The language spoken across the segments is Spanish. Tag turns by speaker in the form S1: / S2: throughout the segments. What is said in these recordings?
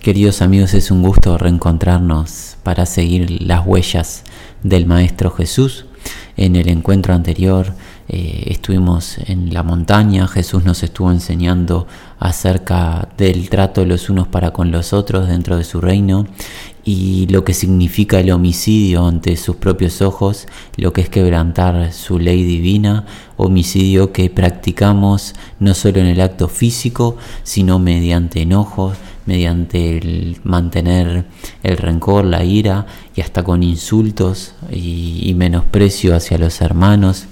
S1: Queridos amigos, es un gusto reencontrarnos para seguir las huellas del Maestro Jesús. En el encuentro anterior eh, estuvimos en la montaña, Jesús nos estuvo enseñando acerca del trato de los unos para con los otros dentro de su reino y lo que significa el homicidio ante sus propios ojos, lo que es quebrantar su ley divina, homicidio que practicamos no solo en el acto físico, sino mediante enojos, mediante el mantener el rencor, la ira y hasta con insultos y, menosprecio hacia los hermanos.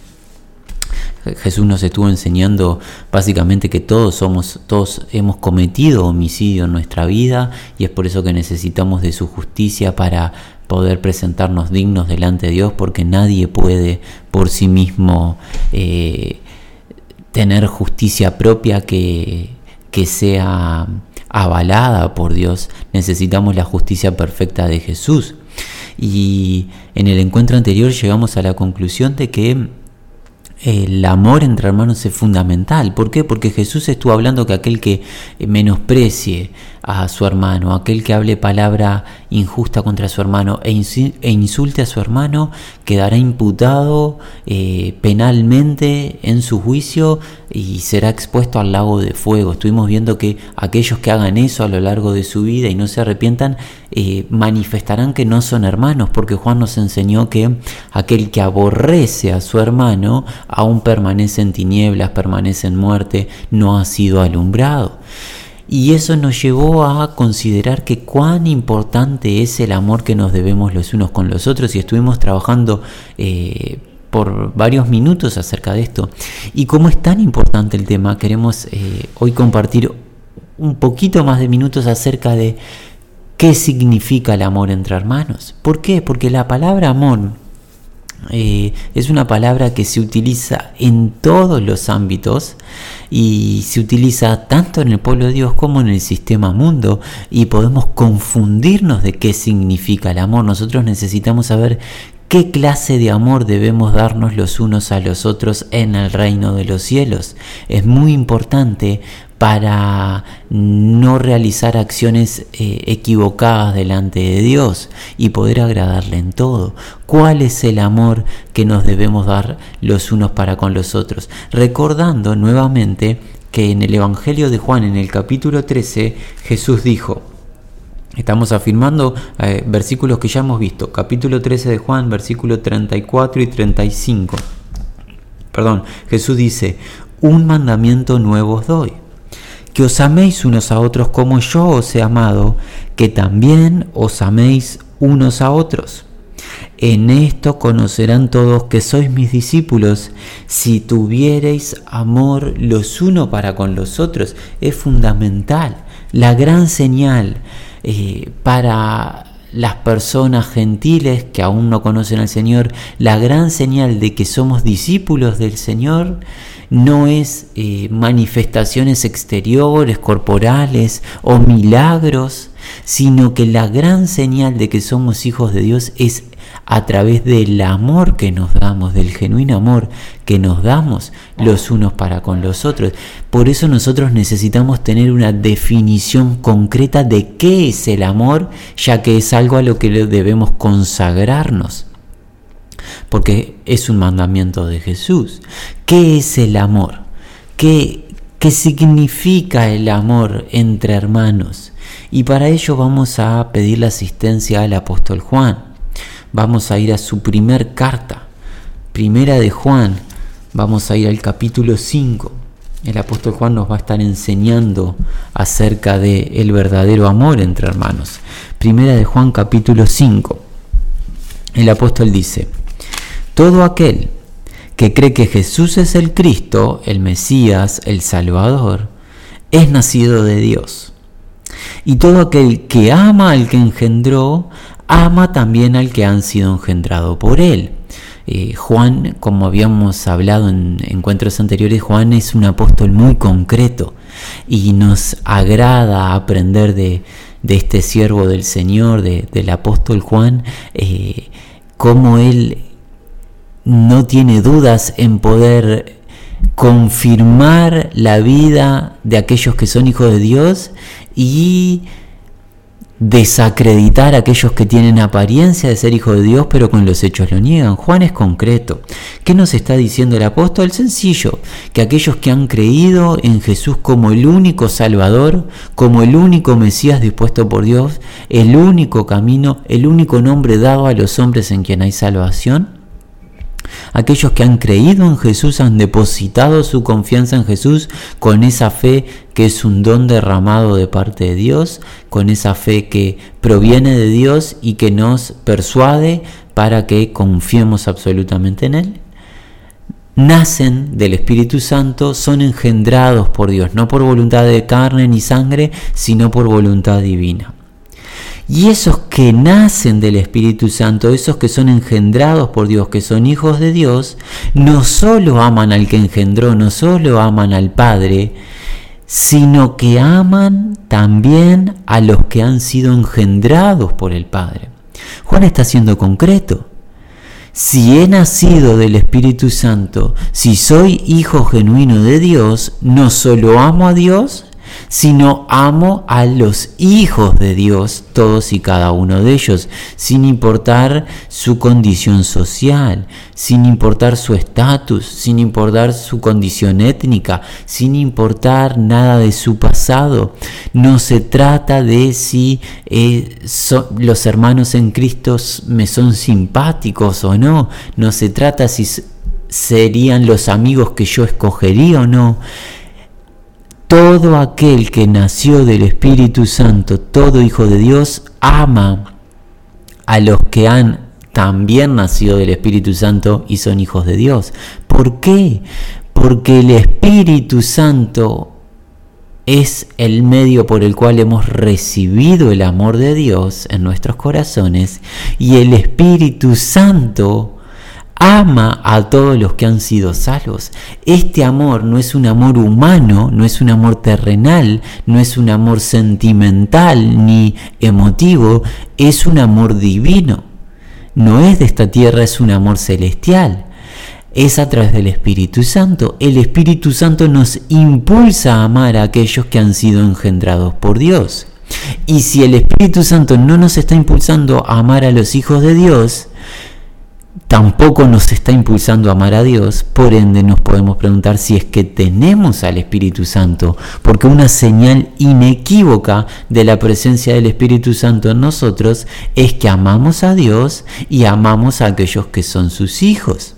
S1: Jesús nos estuvo enseñando básicamente que todos somos, todos hemos cometido homicidio en nuestra vida y es por eso que necesitamos de su justicia para poder presentarnos dignos delante de Dios, porque nadie puede por sí mismo eh, tener justicia propia que, que sea avalada por Dios. Necesitamos la justicia perfecta de Jesús. Y en el encuentro anterior llegamos a la conclusión de que el amor entre hermanos es fundamental. ¿Por qué? Porque Jesús estuvo hablando que aquel que menosprecie a su hermano, aquel que hable palabra injusta contra su hermano e, e insulte a su hermano, quedará imputado eh, penalmente en su juicio y será expuesto al lago de fuego. Estuvimos viendo que aquellos que hagan eso a lo largo de su vida y no se arrepientan, eh, manifestarán que no son hermanos, porque Juan nos enseñó que aquel que aborrece a su hermano aún permanece en tinieblas, permanece en muerte, no ha sido alumbrado. Y eso nos llevó a considerar que cuán importante es el amor que nos debemos los unos con los otros y estuvimos trabajando eh, por varios minutos acerca de esto. Y como es tan importante el tema, queremos eh, hoy compartir un poquito más de minutos acerca de qué significa el amor entre hermanos. ¿Por qué? Porque la palabra amor eh, es una palabra que se utiliza en todos los ámbitos y se utiliza tanto en el pueblo de Dios como en el sistema mundo y podemos confundirnos de qué significa el amor. Nosotros necesitamos saber qué clase de amor debemos darnos los unos a los otros en el reino de los cielos. Es muy importante para no realizar acciones eh, equivocadas delante de Dios y poder agradarle en todo. ¿Cuál es el amor que nos debemos dar los unos para con los otros? Recordando nuevamente que en el Evangelio de Juan, en el capítulo 13, Jesús dijo, Estamos afirmando eh, versículos que ya hemos visto. Capítulo 13 de Juan, versículo 34 y 35. Perdón, Jesús dice, un mandamiento nuevo os doy que os améis unos a otros como yo os he amado, que también os améis unos a otros. En esto conocerán todos que sois mis discípulos, si tuviereis amor los unos para con los otros. Es fundamental, la gran señal eh, para las personas gentiles que aún no conocen al Señor, la gran señal de que somos discípulos del Señor no es eh, manifestaciones exteriores, corporales o milagros, sino que la gran señal de que somos hijos de Dios es a través del amor que nos damos, del genuino amor que nos damos los unos para con los otros. Por eso nosotros necesitamos tener una definición concreta de qué es el amor, ya que es algo a lo que debemos consagrarnos porque es un mandamiento de Jesús. ¿Qué es el amor? ¿Qué, qué significa el amor entre hermanos? Y para ello vamos a pedir la asistencia al apóstol Juan. Vamos a ir a su primer carta, primera de Juan. Vamos a ir al capítulo 5. El apóstol Juan nos va a estar enseñando acerca de el verdadero amor entre hermanos. Primera de Juan capítulo 5. El apóstol dice: todo aquel que cree que Jesús es el Cristo, el Mesías, el Salvador, es nacido de Dios. Y todo aquel que ama al que engendró, ama también al que han sido engendrado por él. Eh, Juan, como habíamos hablado en encuentros anteriores, Juan es un apóstol muy concreto y nos agrada aprender de, este siervo del Señor, del apóstol Juan, eh, cómo él no tiene dudas en poder confirmar la vida de aquellos que son hijos de Dios y desacreditar a aquellos que tienen apariencia de ser hijos de Dios, pero con los hechos lo niegan. Juan es concreto. ¿Qué nos está diciendo el apóstol? Sencillo, que aquellos que han creído en Jesús como el único Salvador, como el único Mesías dispuesto por Dios, el único camino, el único nombre dado a los hombres en quien hay salvación, Aquellos que han creído en Jesús han depositado su confianza en Jesús con esa fe que es un don derramado de parte de Dios, con esa fe que proviene de Dios y que nos persuade para que confiemos absolutamente en Él. Nacen del Espíritu Santo, son engendrados por Dios, no por voluntad de carne ni sangre, sino por voluntad divina. Y esos que nacen del Espíritu Santo, esos que son engendrados por Dios, que son hijos de Dios, no solo aman al que engendró, no solo aman al Padre, sino que aman también a los que han sido engendrados por el Padre. Juan está siendo concreto. Si he nacido del Espíritu Santo, si soy hijo genuino de Dios, no solo amo a Dios, sino amo a los hijos de Dios, todos y cada uno de ellos, sin importar su condición social, sin importar su estatus, sin importar su condición étnica, sin importar nada de su pasado. No se trata de si eh, los hermanos en Cristo me son simpáticos o no, no se trata si serían los amigos que yo escogería o no todo aquel que nació del Espíritu Santo, todo hijo de Dios, ama a los que han también nacido del Espíritu Santo y son hijos de Dios. ¿Por qué? Porque el Espíritu Santo es el medio por el cual hemos recibido el amor de Dios en nuestros corazones y el Espíritu Santo ama a todos los que han sido salvos. Este amor no es un amor humano, no es un amor terrenal, no es un amor sentimental ni emotivo, es un amor divino. No es de esta tierra, es un amor celestial. Es a través del Espíritu Santo. El Espíritu Santo nos impulsa a amar a aquellos que han sido engendrados por Dios. Y si el Espíritu Santo no nos está impulsando a amar a los hijos de Dios, tampoco nos está impulsando a amar a Dios, por ende nos podemos preguntar si es que tenemos al Espíritu Santo, porque una señal inequívoca de la presencia del Espíritu Santo en nosotros es que amamos a Dios y amamos a aquellos que son sus hijos.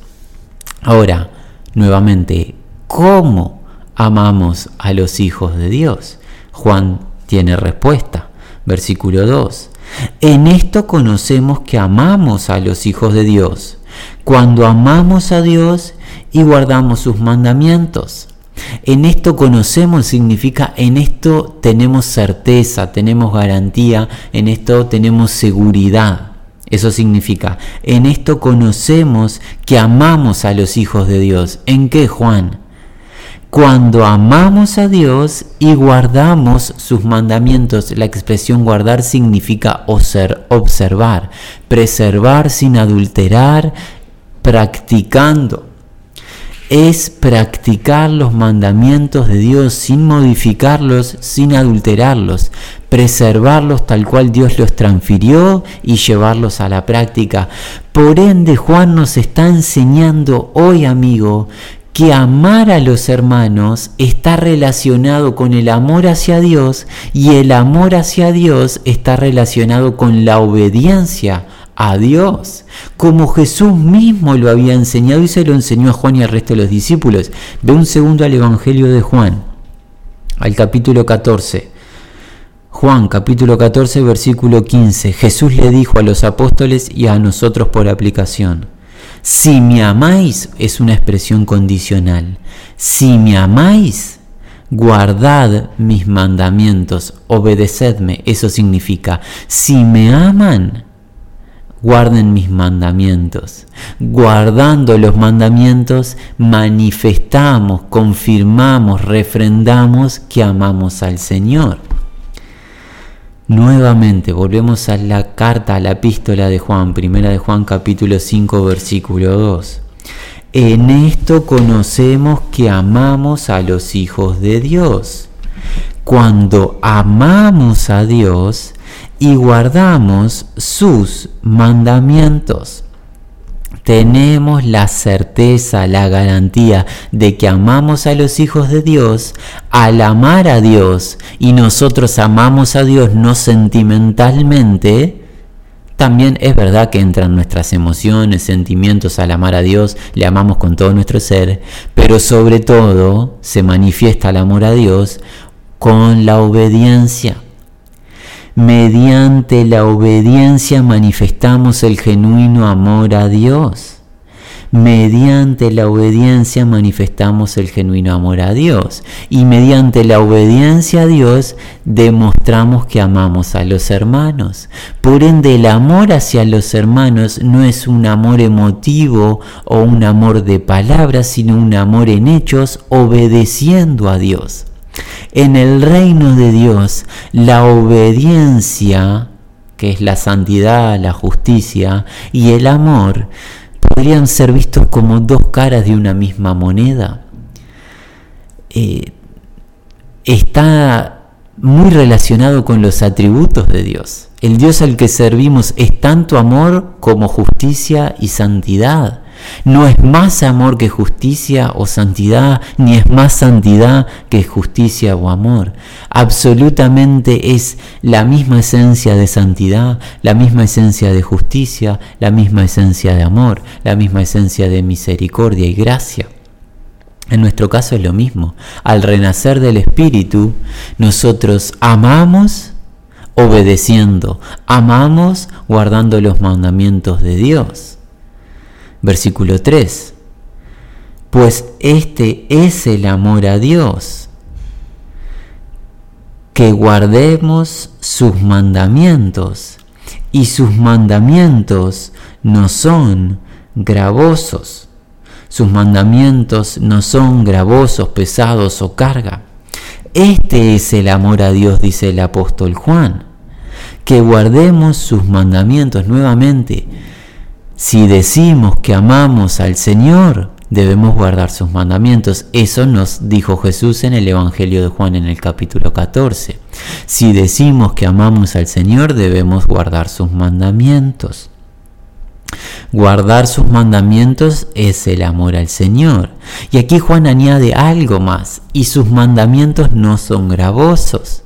S1: Ahora, nuevamente, ¿cómo amamos a los hijos de Dios? Juan tiene respuesta. Versículo 2. En esto conocemos que amamos a los hijos de Dios, cuando amamos a Dios y guardamos sus mandamientos. En esto conocemos significa en esto tenemos certeza, tenemos garantía, en esto tenemos seguridad. Eso significa, en esto conocemos que amamos a los hijos de Dios. ¿En qué, Juan? Cuando amamos a Dios y guardamos sus mandamientos. La expresión guardar significa observar, preservar sin adulterar, practicando. Es practicar los mandamientos de Dios sin modificarlos, sin adulterarlos, preservarlos tal cual Dios los transfirió y llevarlos a la práctica. Por ende, Juan nos está enseñando hoy, amigo, que amar a los hermanos está relacionado con el amor hacia Dios y el amor hacia Dios está relacionado con la obediencia a Dios, como Jesús mismo lo había enseñado y se lo enseñó a Juan y al resto de los discípulos. Ve un segundo al Evangelio de Juan, al capítulo 14. Juan capítulo 14 versículo 15. Jesús le dijo a los apóstoles y a nosotros por aplicación. Si me amáis es una expresión condicional. Si me amáis, guardad mis mandamientos, obedecedme. Eso significa, si me aman, guarden mis mandamientos. Guardando los mandamientos, manifestamos, confirmamos, refrendamos que amamos al Señor. Nuevamente volvemos a la carta, a la epístola de Juan, primera de Juan capítulo 5 versículo 2. En esto conocemos que amamos a los hijos de Dios. Cuando amamos a Dios y guardamos sus mandamientos. Tenemos la certeza, la garantía de que amamos a los hijos de Dios al amar a Dios y nosotros amamos a Dios no sentimentalmente, también es verdad que entran nuestras emociones, sentimientos al amar a Dios, le amamos con todo nuestro ser, pero sobre todo se manifiesta el amor a Dios con la obediencia. Mediante la obediencia manifestamos el genuino amor a Dios mediante la obediencia manifestamos el genuino amor a Dios y mediante la obediencia a Dios demostramos que amamos a los hermanos. Por ende, el amor hacia los hermanos no es un amor emotivo o un amor de palabras, sino un amor en hechos obedeciendo a Dios. En el reino de Dios, la obediencia, que es la santidad, la justicia y el amor, podrían ser vistos como dos caras de una misma moneda. Eh, está muy relacionado con los atributos de Dios. El Dios al que servimos es tanto amor como justicia y santidad. No es más amor que justicia o santidad, ni es más santidad que justicia o amor. Absolutamente es la misma esencia de santidad, la misma esencia de justicia, la misma esencia de amor, la misma esencia de misericordia y gracia. En nuestro caso es lo mismo. Al renacer del Espíritu, nosotros amamos obedeciendo, amamos guardando los mandamientos de Dios. Versículo 3. Pues este es el amor a Dios, que guardemos sus mandamientos, y sus mandamientos no son gravosos. Sus mandamientos no son gravosos, pesados o carga. Este es el amor a Dios, dice el apóstol Juan, que guardemos sus mandamientos nuevamente si decimos que amamos al Señor, debemos guardar sus mandamientos. Eso nos dijo Jesús en el Evangelio de Juan en el capítulo 14. Si decimos que amamos al Señor, debemos guardar sus mandamientos. Guardar sus mandamientos es el amor al Señor. Y aquí Juan añade algo más, y sus mandamientos no son gravosos.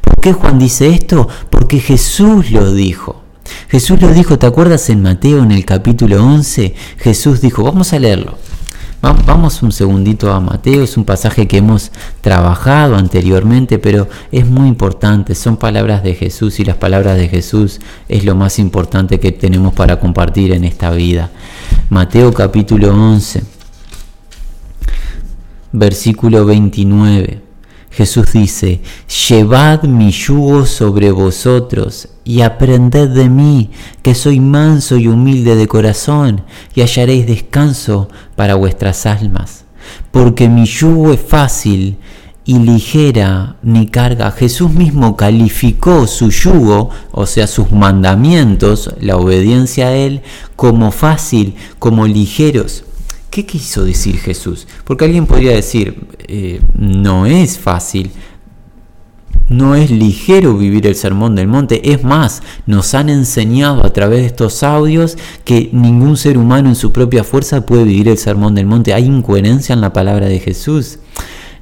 S1: ¿Por qué Juan dice esto? Porque Jesús lo dijo. Jesús lo dijo, ¿te acuerdas en Mateo en el capítulo 11? Jesús dijo, vamos a leerlo. Vamos un segundito a Mateo, es un pasaje que hemos trabajado anteriormente, pero es muy importante, son palabras de Jesús y las palabras de Jesús es lo más importante que tenemos para compartir en esta vida. Mateo capítulo 11, versículo 29. Jesús dice, llevad mi yugo sobre vosotros y aprended de mí, que soy manso y humilde de corazón, y hallaréis descanso para vuestras almas. Porque mi yugo es fácil y ligera mi carga. Jesús mismo calificó su yugo, o sea, sus mandamientos, la obediencia a Él, como fácil, como ligeros. ¿Qué quiso decir Jesús? Porque alguien podría decir, eh, no es fácil, no es ligero vivir el sermón del monte. Es más, nos han enseñado a través de estos audios que ningún ser humano en su propia fuerza puede vivir el sermón del monte. ¿Hay incoherencia en la palabra de Jesús?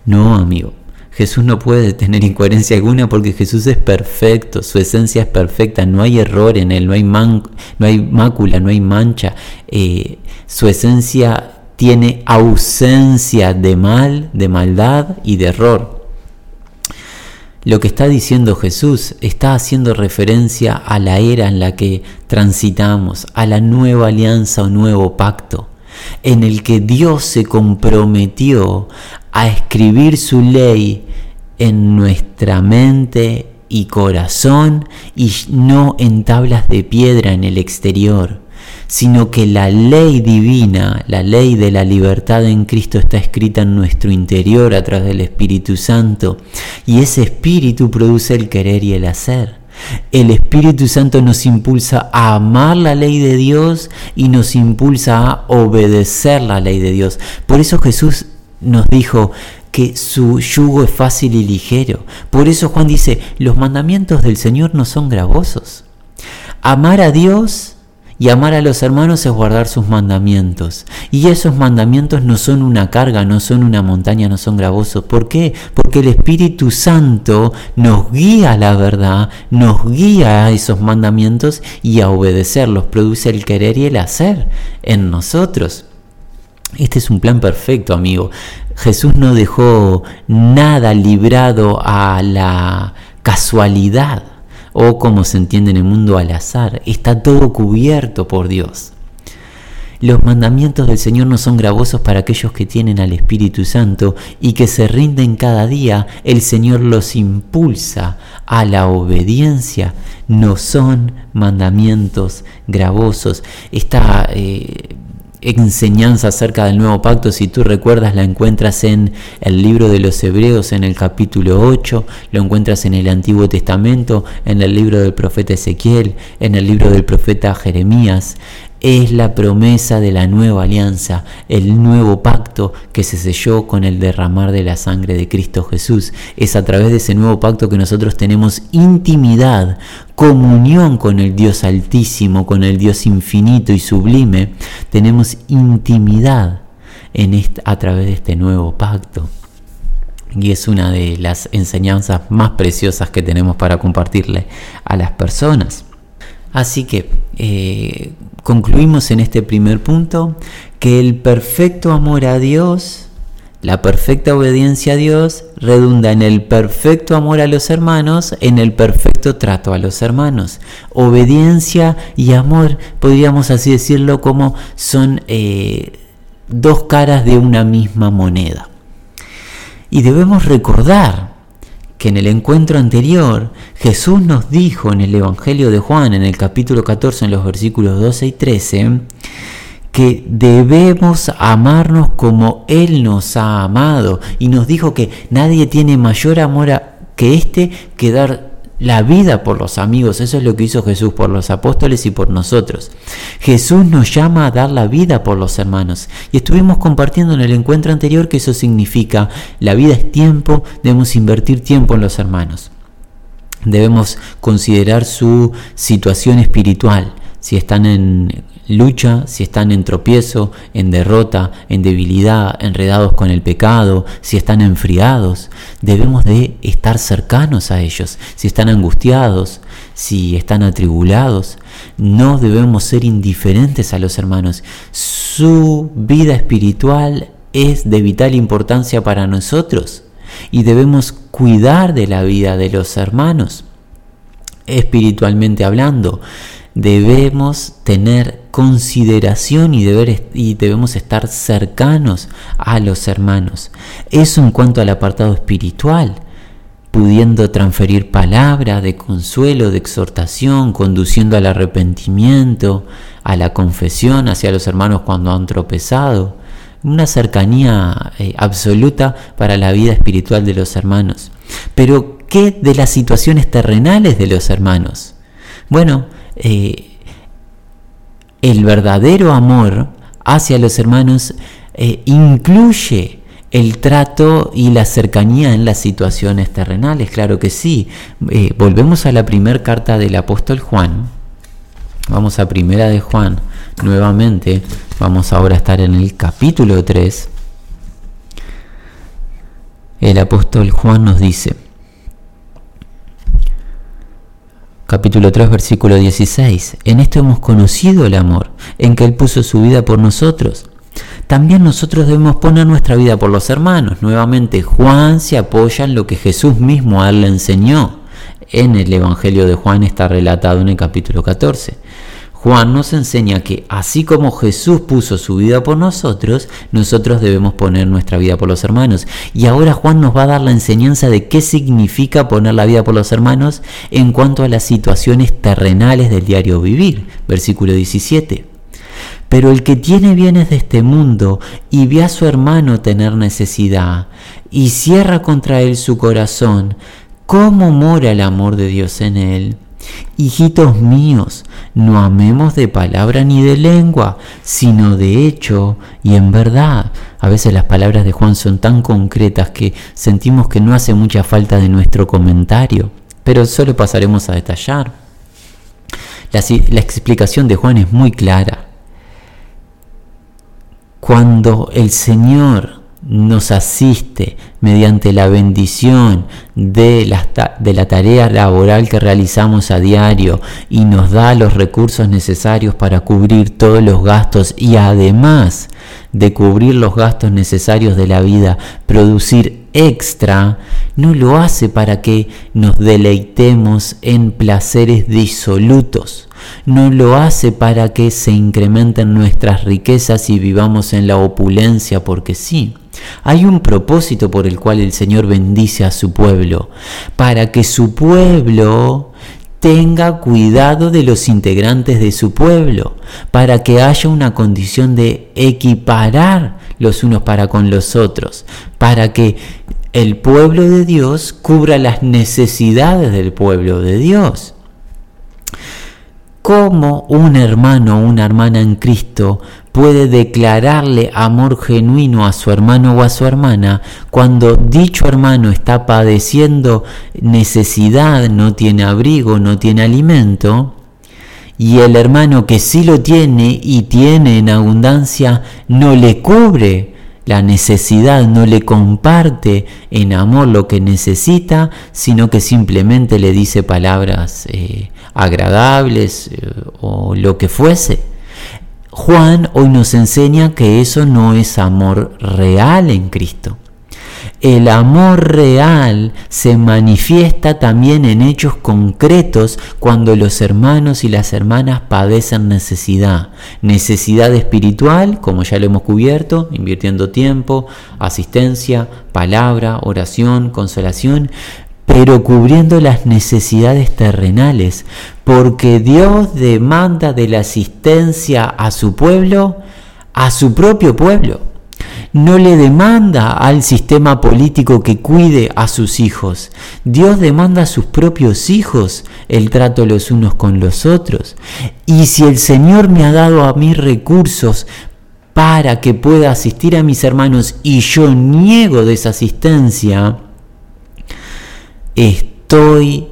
S1: No, amigo. Jesús no puede tener incoherencia alguna porque Jesús es perfecto, su esencia es perfecta, no hay error en él, no hay, no hay mácula, no hay mancha. Eh, su esencia tiene ausencia de mal, de maldad y de error. Lo que está diciendo Jesús está haciendo referencia a la era en la que transitamos, a la nueva alianza o nuevo pacto, en el que Dios se comprometió a escribir su ley en nuestra mente y corazón y no en tablas de piedra en el exterior sino que la ley divina, la ley de la libertad en Cristo está escrita en nuestro interior a través del Espíritu Santo. Y ese Espíritu produce el querer y el hacer. El Espíritu Santo nos impulsa a amar la ley de Dios y nos impulsa a obedecer la ley de Dios. Por eso Jesús nos dijo, que su yugo es fácil y ligero. Por eso Juan dice, los mandamientos del Señor no son gravosos. Amar a Dios y amar a los hermanos es guardar sus mandamientos. Y esos mandamientos no son una carga, no son una montaña, no son gravosos. ¿Por qué? Porque el Espíritu Santo nos guía a la verdad, nos guía a esos mandamientos y a obedecerlos. Produce el querer y el hacer en nosotros. Este es un plan perfecto, amigo. Jesús no dejó nada librado a la casualidad o como se entiende en el mundo al azar. Está todo cubierto por Dios. Los mandamientos del Señor no son gravosos para aquellos que tienen al Espíritu Santo y que se rinden cada día. El Señor los impulsa a la obediencia. No son mandamientos gravosos. Esta eh, enseñanza acerca del nuevo pacto, si tú recuerdas, la encuentras en el libro de los Hebreos en el capítulo 8, lo encuentras en el Antiguo Testamento, en el libro del profeta Ezequiel, en el libro del profeta Jeremías, es la promesa de la nueva alianza, el nuevo pacto que se selló con el derramar de la sangre de Cristo Jesús. Es a través de ese nuevo pacto que nosotros tenemos intimidad, comunión con el Dios altísimo, con el Dios infinito y sublime. Tenemos intimidad en a través de este nuevo pacto. Y es una de las enseñanzas más preciosas que tenemos para compartirle a las personas. Así que eh, concluimos en este primer punto que el perfecto amor a Dios, la perfecta obediencia a Dios, redunda en el perfecto amor a los hermanos, en el perfecto trato a los hermanos. Obediencia y amor, podríamos así decirlo, como son eh, dos caras de una misma moneda. Y debemos recordar que en el encuentro anterior Jesús nos dijo en el Evangelio de Juan, en el capítulo 14, en los versículos 12 y 13, que debemos amarnos como Él nos ha amado. Y nos dijo que nadie tiene mayor amor que este que dar la vida por los amigos. Eso es lo que hizo Jesús por los apóstoles y por nosotros. Jesús nos llama a dar la vida por los hermanos. Y estuvimos compartiendo en el encuentro anterior que eso significa la vida es tiempo, debemos invertir tiempo en los hermanos. Debemos considerar su situación espiritual, si están en lucha, si están en tropiezo, en derrota, en debilidad, enredados con el pecado, si están enfriados, debemos de estar cercanos a ellos, si están angustiados, si están atribulados, no debemos ser indiferentes a los hermanos. Su vida espiritual es de vital importancia para nosotros y debemos cuidar de la vida de los hermanos, espiritualmente hablando debemos tener consideración y, y debemos estar cercanos a los hermanos. Eso en cuanto al apartado espiritual, pudiendo transferir palabra de consuelo, de exhortación, conduciendo al arrepentimiento, a la confesión hacia los hermanos cuando han tropezado. Una cercanía eh, absoluta para la vida espiritual de los hermanos. Pero, ¿qué de las situaciones terrenales de los hermanos? Bueno, eh, el verdadero amor hacia los hermanos eh, incluye el trato y la cercanía en las situaciones terrenales, claro que sí. Eh, volvemos a la primera carta del apóstol Juan. Vamos a primera de Juan nuevamente. Vamos ahora a estar en el capítulo 3. El apóstol Juan nos dice, Capítulo 3, versículo 16. En esto hemos conocido el amor, en que Él puso su vida por nosotros. También nosotros debemos poner nuestra vida por los hermanos. Nuevamente, Juan se apoya en lo que Jesús mismo a él le enseñó. En el Evangelio de Juan está relatado en el capítulo 14. Juan nos enseña que así como Jesús puso su vida por nosotros, nosotros debemos poner nuestra vida por los hermanos. Y ahora Juan nos va a dar la enseñanza de qué significa poner la vida por los hermanos en cuanto a las situaciones terrenales del diario vivir. Versículo 17. Pero el que tiene bienes de este mundo y ve a su hermano tener necesidad y cierra contra él su corazón, ¿cómo mora el amor de Dios en él? Hijitos míos, no amemos de palabra ni de lengua, sino de hecho y en verdad. A veces las palabras de Juan son tan concretas que sentimos que no hace mucha falta de nuestro comentario, pero solo pasaremos a detallar. La, la explicación de Juan es muy clara. Cuando el Señor nos asiste mediante la bendición de la, de la, tarea laboral que realizamos a diario y nos da los recursos necesarios para cubrir todos los gastos y además de cubrir los gastos necesarios de la vida, producir extra, no lo hace para que nos deleitemos en placeres disolutos, no lo hace para que se incrementen nuestras riquezas y vivamos en la opulencia porque sí hay un propósito por el cual el Señor bendice a su pueblo, para que su pueblo tenga cuidado de los integrantes de su pueblo, para que haya una condición de equiparar los unos para con los otros, para que el pueblo de Dios cubra las necesidades del pueblo de Dios. ¿Cómo un hermano o una hermana en Cristo puede declararle amor genuino a su hermano o a su hermana cuando dicho hermano está padeciendo necesidad, no tiene abrigo, no tiene alimento? Y el hermano que sí lo tiene y tiene en abundancia no le cubre la necesidad, no le comparte en amor lo que necesita, sino que simplemente le dice palabras eh, agradables eh, o lo que fuese. Juan hoy nos enseña que eso no es amor real en Cristo. El amor real se manifiesta también en hechos concretos cuando los hermanos y las hermanas padecen necesidad. Necesidad espiritual, como ya lo hemos cubierto, invirtiendo tiempo, asistencia, palabra, oración, consolación, pero cubriendo las necesidades terrenales, porque Dios demanda de la asistencia a su pueblo, a su propio pueblo no le demanda al sistema político que cuide a sus hijos. Dios demanda a sus propios hijos el trato los unos con los otros. Y si el Señor me ha dado a mí recursos para que pueda asistir a mis hermanos y yo niego de esa asistencia, estoy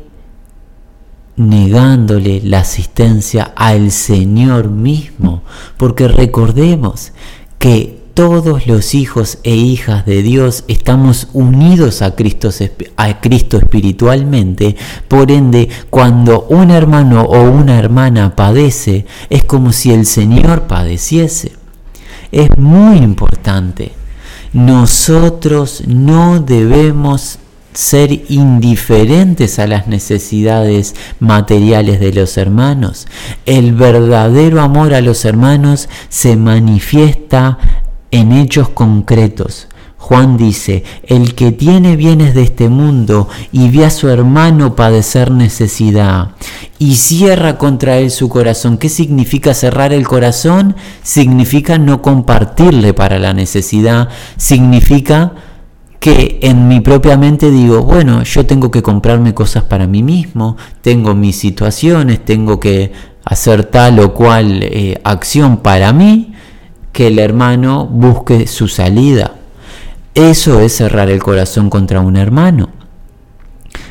S1: negándole la asistencia al Señor mismo, porque recordemos que todos los hijos e hijas de Dios estamos unidos a Cristo, a Cristo espiritualmente. Por ende, cuando un hermano o una hermana padece, es como si el Señor padeciese. Es muy importante. Nosotros no debemos ser indiferentes a las necesidades materiales de los hermanos. El verdadero amor a los hermanos se manifiesta en hechos concretos. Juan dice, el que tiene bienes de este mundo y ve a su hermano padecer necesidad y cierra contra él su corazón. ¿Qué significa cerrar el corazón? Significa no compartirle para la necesidad, significa que en mi propia mente digo, bueno, yo tengo que comprarme cosas para mí mismo, tengo mis situaciones, tengo que hacer tal o cual eh, acción para mí, que el hermano busque su salida. Eso es cerrar el corazón contra un hermano.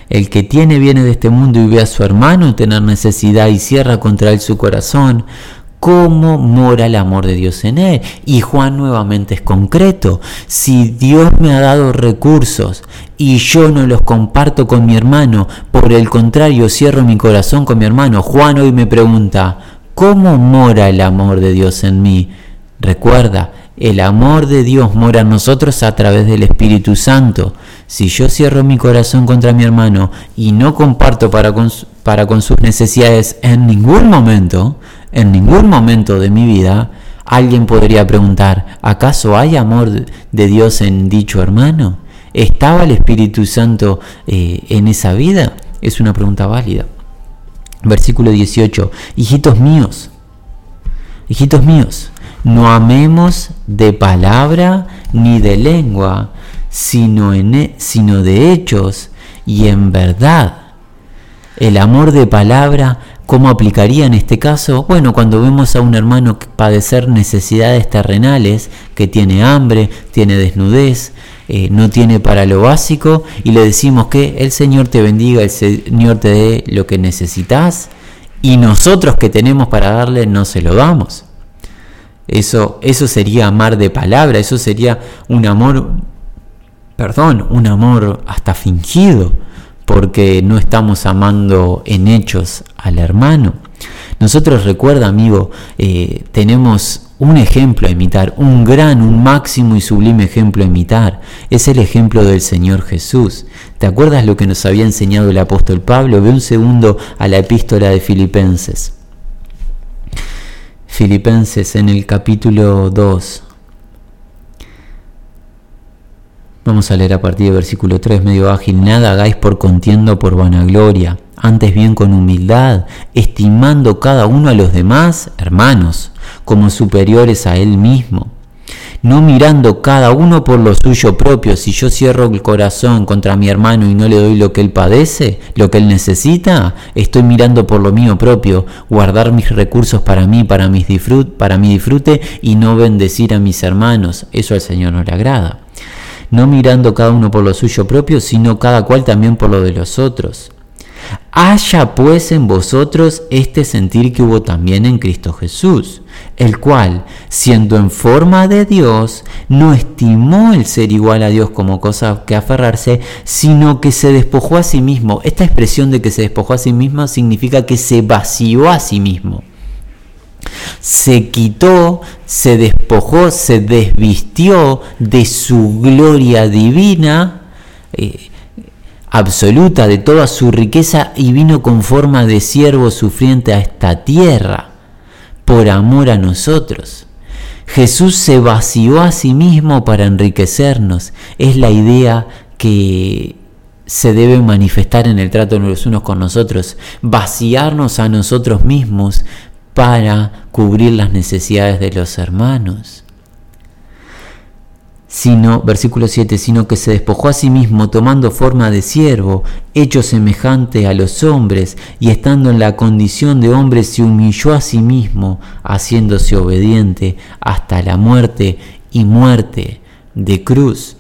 S1: El que tiene bienes de este mundo y ve a su hermano tener necesidad y cierra contra él su corazón, ¿cómo mora el amor de Dios en él? Y Juan nuevamente es concreto. Si Dios me ha dado recursos y yo no los comparto con mi hermano, por el contrario cierro mi corazón con mi hermano, Juan hoy me pregunta, ¿cómo mora el amor de Dios en mí? Recuerda, el amor de Dios mora en nosotros a través del Espíritu Santo. Si yo cierro mi corazón contra mi hermano y no comparto para con, para con sus necesidades en ningún momento, en ningún momento de mi vida, alguien podría preguntar, ¿acaso hay amor de Dios en dicho hermano? ¿Estaba el Espíritu Santo eh, en esa vida? Es una pregunta válida. Versículo 18, hijitos míos, hijitos míos, no amemos de palabra ni de lengua, sino, en, e, sino de hechos y en verdad. El amor de palabra, ¿cómo aplicaría en este caso? Bueno, cuando vemos a un hermano padecer necesidades terrenales, que tiene hambre, tiene desnudez, eh, no tiene para lo básico, y le decimos que el Señor te bendiga, el Señor te dé lo que necesitas, y nosotros que tenemos para darle no se lo damos. Eso, eso sería amar de palabra, eso sería un amor, perdón, un amor hasta fingido porque no estamos amando en hechos al hermano. Nosotros recuerda, amigo, eh, tenemos un ejemplo a imitar, un gran, un máximo y sublime ejemplo a imitar. Es el ejemplo del Señor Jesús. ¿Te acuerdas lo que nos había enseñado el apóstol Pablo? Ve un segundo a la epístola de Filipenses. Filipenses en el capítulo 2. Vamos a leer a partir del versículo 3, medio ágil. Nada hagáis por contiendo por vanagloria, antes bien con humildad, estimando cada uno a los demás, hermanos, como superiores a él mismo no mirando cada uno por lo suyo propio. Si yo cierro el corazón contra mi hermano y no le doy lo que él padece, lo que él necesita, estoy mirando por lo mío propio, guardar mis recursos para mí, para, mis para mi disfrute y no bendecir a mis hermanos. Eso al Señor no le agrada no mirando cada uno por lo suyo propio, sino cada cual también por lo de los otros. Haya pues en vosotros este sentir que hubo también en Cristo Jesús, el cual, siendo en forma de Dios, no estimó el ser igual a Dios como cosa que aferrarse, sino que se despojó a sí mismo. Esta expresión de que se despojó a sí mismo significa que se vació a sí mismo se quitó, se despojó, se desvistió de su gloria divina, eh, absoluta, de toda su riqueza, y vino con forma de siervo sufriente a esta tierra, por amor a nosotros. Jesús se vació a sí mismo para enriquecernos. Es la idea que se debe manifestar en el trato de los unos con nosotros, vaciarnos a nosotros mismos para cubrir las necesidades de los hermanos. Sino, versículo 7, sino que se despojó a sí mismo tomando forma de siervo, hecho semejante a los hombres, y estando en la condición de hombre se humilló a sí mismo, haciéndose obediente hasta la muerte y muerte de cruz.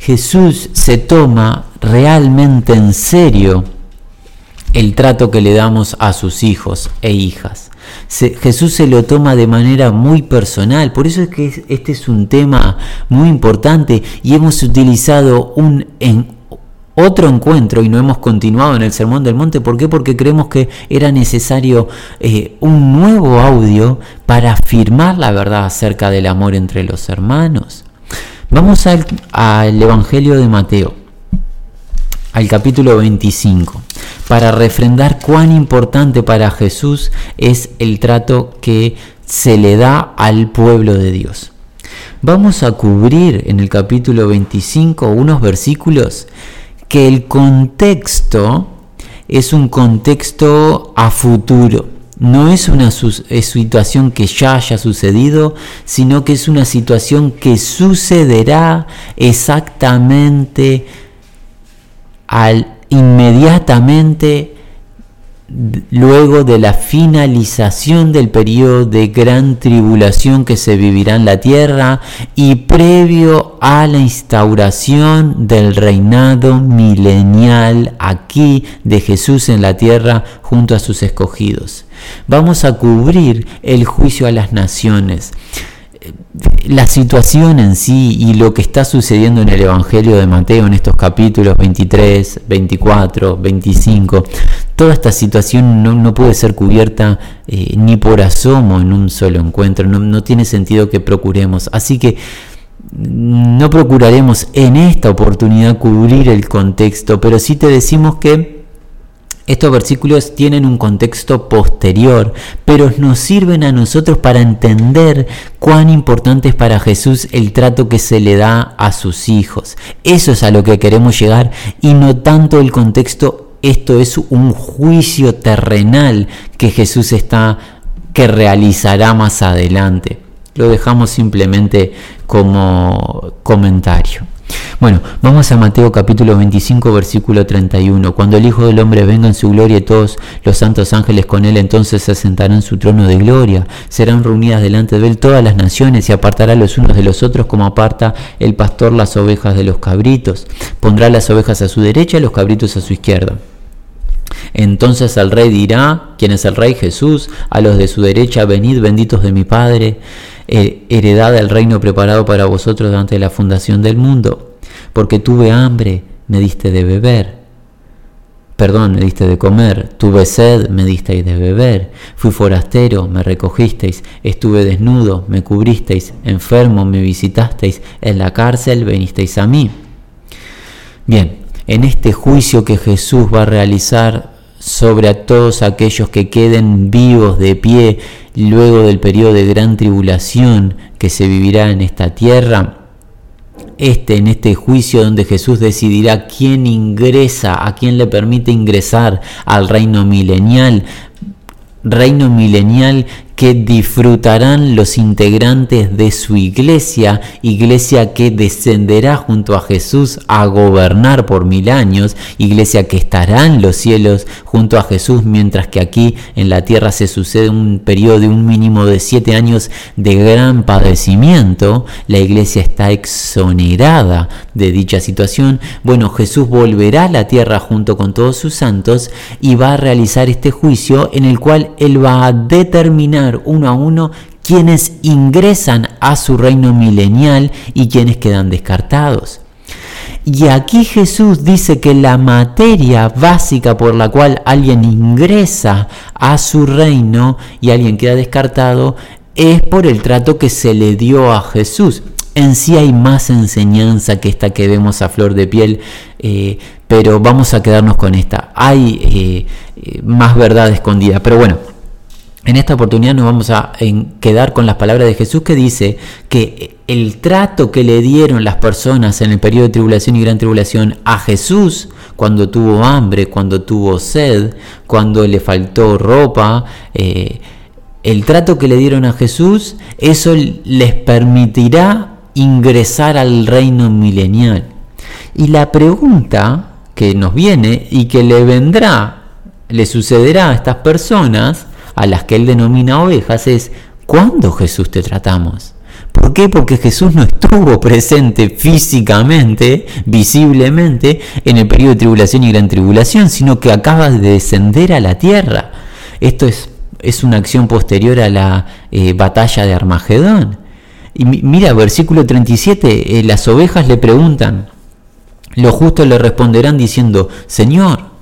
S1: Jesús se toma realmente en serio el trato que le damos a sus hijos e hijas. Jesús se lo toma de manera muy personal, por eso es que este es un tema muy importante y hemos utilizado un en otro encuentro y no hemos continuado en el Sermón del Monte. ¿Por qué? Porque creemos que era necesario eh, un nuevo audio para afirmar la verdad acerca del amor entre los hermanos. Vamos al, al Evangelio de Mateo, al capítulo 25 para refrendar cuán importante para Jesús es el trato que se le da al pueblo de Dios. Vamos a cubrir en el capítulo 25 unos versículos que el contexto es un contexto a futuro. No es una situación que ya haya sucedido, sino que es una situación que sucederá exactamente al inmediatamente luego de la finalización del periodo de gran tribulación que se vivirá en la tierra y previo a la instauración del reinado milenial aquí de Jesús en la tierra junto a sus escogidos. Vamos a cubrir el juicio a las naciones la situación en sí y lo que está sucediendo en el Evangelio de Mateo en estos capítulos 23, 24, 25, toda esta situación no, puede ser cubierta eh, ni por asomo en un solo encuentro, no, no tiene sentido que procuremos. Así que no procuraremos en esta oportunidad cubrir el contexto, pero sí te decimos que estos versículos tienen un contexto posterior, pero nos sirven a nosotros para entender cuán importante es para Jesús el trato que se le da a sus hijos. Eso es a lo que queremos llegar y no tanto el contexto, esto es un juicio terrenal que Jesús está que realizará más adelante. Lo dejamos simplemente como comentario. Bueno, vamos a Mateo capítulo 25 versículo 31. Cuando el Hijo del Hombre venga en su gloria y todos los santos ángeles con él, entonces se sentarán en su trono de gloria. Serán reunidas delante de él todas las naciones y apartará los unos de los otros como aparta el pastor las ovejas de los cabritos. Pondrá las ovejas a su derecha y los cabritos a su izquierda. Entonces el rey dirá, ¿quién es el rey? Jesús, a los de su derecha, venid benditos de mi Padre, eh, heredad del reino preparado para vosotros durante la fundación del mundo porque tuve hambre, me diste de beber. Perdón, me diste de comer, tuve sed, me disteis de beber, fui forastero, me recogisteis, estuve desnudo, me cubristeis, enfermo, me visitasteis, en la cárcel venisteis a mí. Bien, en este juicio que Jesús va a realizar sobre a todos aquellos que queden vivos de pie luego del periodo de gran tribulación que se vivirá en esta tierra, este, en este juicio donde Jesús decidirá quién ingresa, a quién le permite ingresar al reino milenial, reino milenial que disfrutarán los integrantes de su iglesia, iglesia que descenderá junto a Jesús a gobernar por mil años, iglesia que estará en los cielos junto a Jesús, mientras que aquí en la tierra se sucede un periodo de un mínimo de siete años de gran padecimiento, la iglesia está exonerada de dicha situación. Bueno, Jesús volverá a la tierra junto con todos sus santos y va a realizar este juicio en el cual él va a determinar uno a uno quienes ingresan a su reino milenial y quienes quedan descartados. Y aquí Jesús dice que la materia básica por la cual alguien ingresa a su reino y alguien queda descartado es por el trato que se le dio a Jesús. En sí hay más enseñanza que esta que vemos a flor de piel, eh, pero vamos a quedarnos con esta. Hay eh, eh, más verdad escondida, pero bueno, en esta oportunidad nos vamos a quedar con las palabras de Jesús que dice que el trato que le dieron las personas en el periodo de tribulación y gran tribulación a Jesús cuando tuvo hambre, cuando tuvo sed, cuando le faltó ropa, eh, el trato que le dieron a Jesús, eso les permitirá ingresar al reino milenial. Y la pregunta que nos viene y que le vendrá, le sucederá a estas personas, a las que él denomina ovejas es ¿cuándo Jesús te tratamos? ¿Por qué? Porque Jesús no estuvo presente físicamente, visiblemente, en el periodo de tribulación y gran tribulación, sino que acaba de descender a la tierra. Esto es, es una acción posterior a la eh, batalla de Armagedón. Y mira, versículo 37, eh, las ovejas le preguntan, los justos le responderán diciendo, Señor,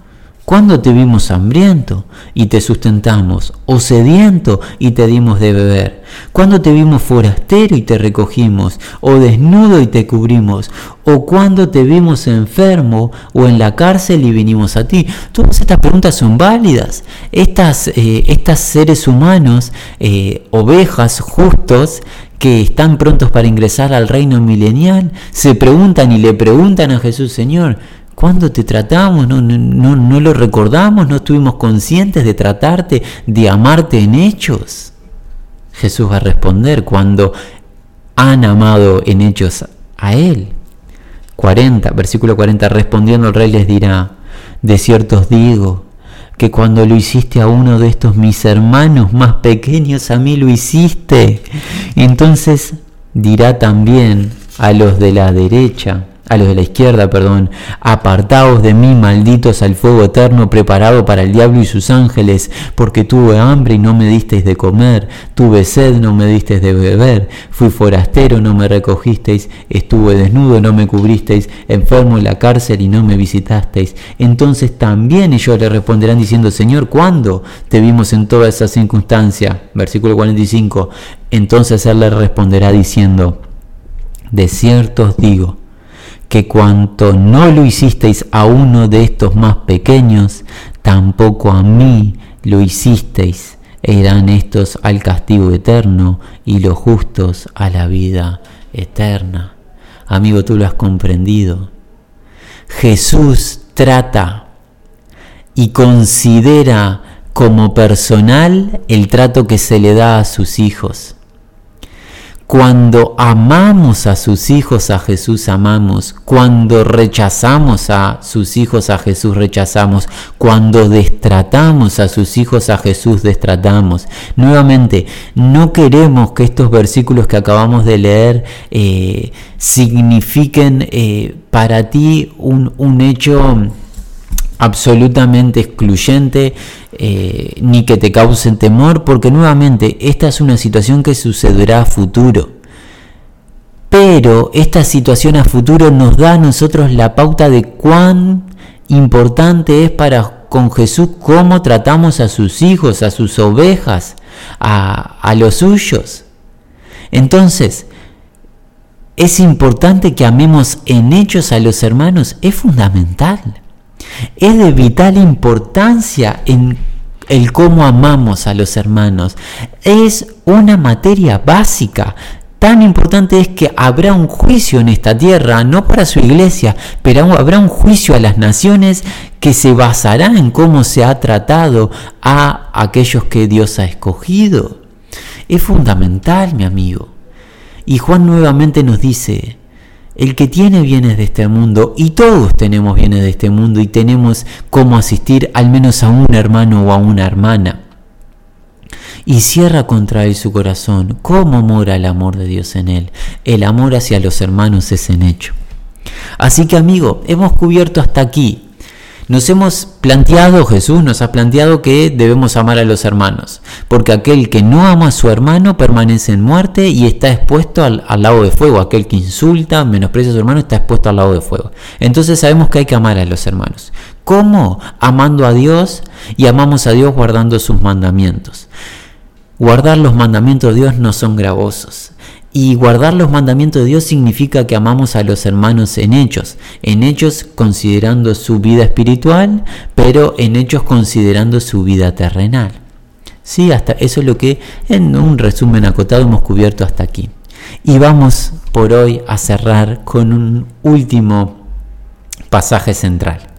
S1: ¿Cuándo te vimos hambriento y te sustentamos, o sediento y te dimos de beber? ¿Cuándo te vimos forastero y te recogimos, o desnudo y te cubrimos? ¿O cuándo te vimos enfermo o en la cárcel y vinimos a ti? Todas estas preguntas son válidas. Estas, eh, seres humanos, eh, ovejas justos, que están prontos para ingresar al reino milenial, se preguntan y le preguntan a Jesús, Señor, ¿Cuándo te tratamos? No, no, no, lo recordamos, no estuvimos conscientes de tratarte, de amarte en hechos. Jesús va a responder cuando han amado en hechos a Él. 40, versículo 40, respondiendo el rey les dirá, de cierto os digo, que cuando lo hiciste a uno de estos mis hermanos más pequeños, a mí lo hiciste. Entonces dirá también a los de la derecha, a los de la izquierda, perdón, apartaos de mí, malditos al fuego eterno preparado para el diablo y sus ángeles, porque tuve hambre y no me disteis de comer, tuve sed, no me disteis de beber, fui forastero, no me recogisteis, estuve desnudo, no me cubristeis, enfermo en la cárcel y no me visitasteis. Entonces también ellos le responderán diciendo, Señor, ¿cuándo te vimos en toda esa circunstancia? Versículo 45. Entonces él le responderá diciendo, de cierto os digo, que cuanto no lo hicisteis a uno de estos más pequeños, tampoco a mí lo hicisteis. E irán estos al castigo eterno y los justos a la vida eterna. Amigo, tú lo has comprendido. Jesús trata y considera como personal el trato que se le da a sus hijos. Cuando amamos a sus hijos, a Jesús amamos. Cuando rechazamos a sus hijos, a Jesús rechazamos. Cuando destratamos a sus hijos, a Jesús destratamos. Nuevamente, no queremos que estos versículos que acabamos de leer eh, signifiquen eh, para ti un, un hecho absolutamente excluyente eh, ni que te causen temor, porque nuevamente esta es una situación que sucederá a futuro. Pero esta situación a futuro nos da a nosotros la pauta de cuán importante es para con Jesús cómo tratamos a sus hijos, a sus ovejas, a, a los suyos. Entonces, es importante que amemos en hechos a los hermanos, es fundamental. Es de vital importancia en el cómo amamos a los hermanos. Es una materia básica. Tan importante es que habrá un juicio en esta tierra, no para su iglesia, pero habrá un juicio a las naciones que se basará en cómo se ha tratado a aquellos que Dios ha escogido. Es fundamental, mi amigo. Y Juan nuevamente nos dice, el que tiene bienes de este mundo, y todos tenemos bienes de este mundo y tenemos cómo asistir al menos a un hermano o a una hermana, y cierra contra él su corazón, ¿cómo mora el amor de Dios en él? El amor hacia los hermanos es en hecho. Así que amigo, hemos cubierto hasta aquí nos hemos planteado, Jesús nos ha planteado que debemos amar a los hermanos, porque aquel que no ama a su hermano permanece en muerte y está expuesto al, al lago de fuego. Aquel que insulta, menosprecia a su hermano, está expuesto al lago de fuego. Entonces sabemos que hay que amar a los hermanos. ¿Cómo? Amando a Dios y amamos a Dios guardando sus mandamientos. Guardar los mandamientos de Dios no son gravosos. Y guardar los mandamientos de Dios significa que amamos a los hermanos en hechos, en hechos considerando su vida espiritual, pero en hechos considerando su vida terrenal. Sí, hasta eso es lo que en un resumen acotado hemos cubierto hasta aquí. Y vamos por hoy a cerrar con un último pasaje central.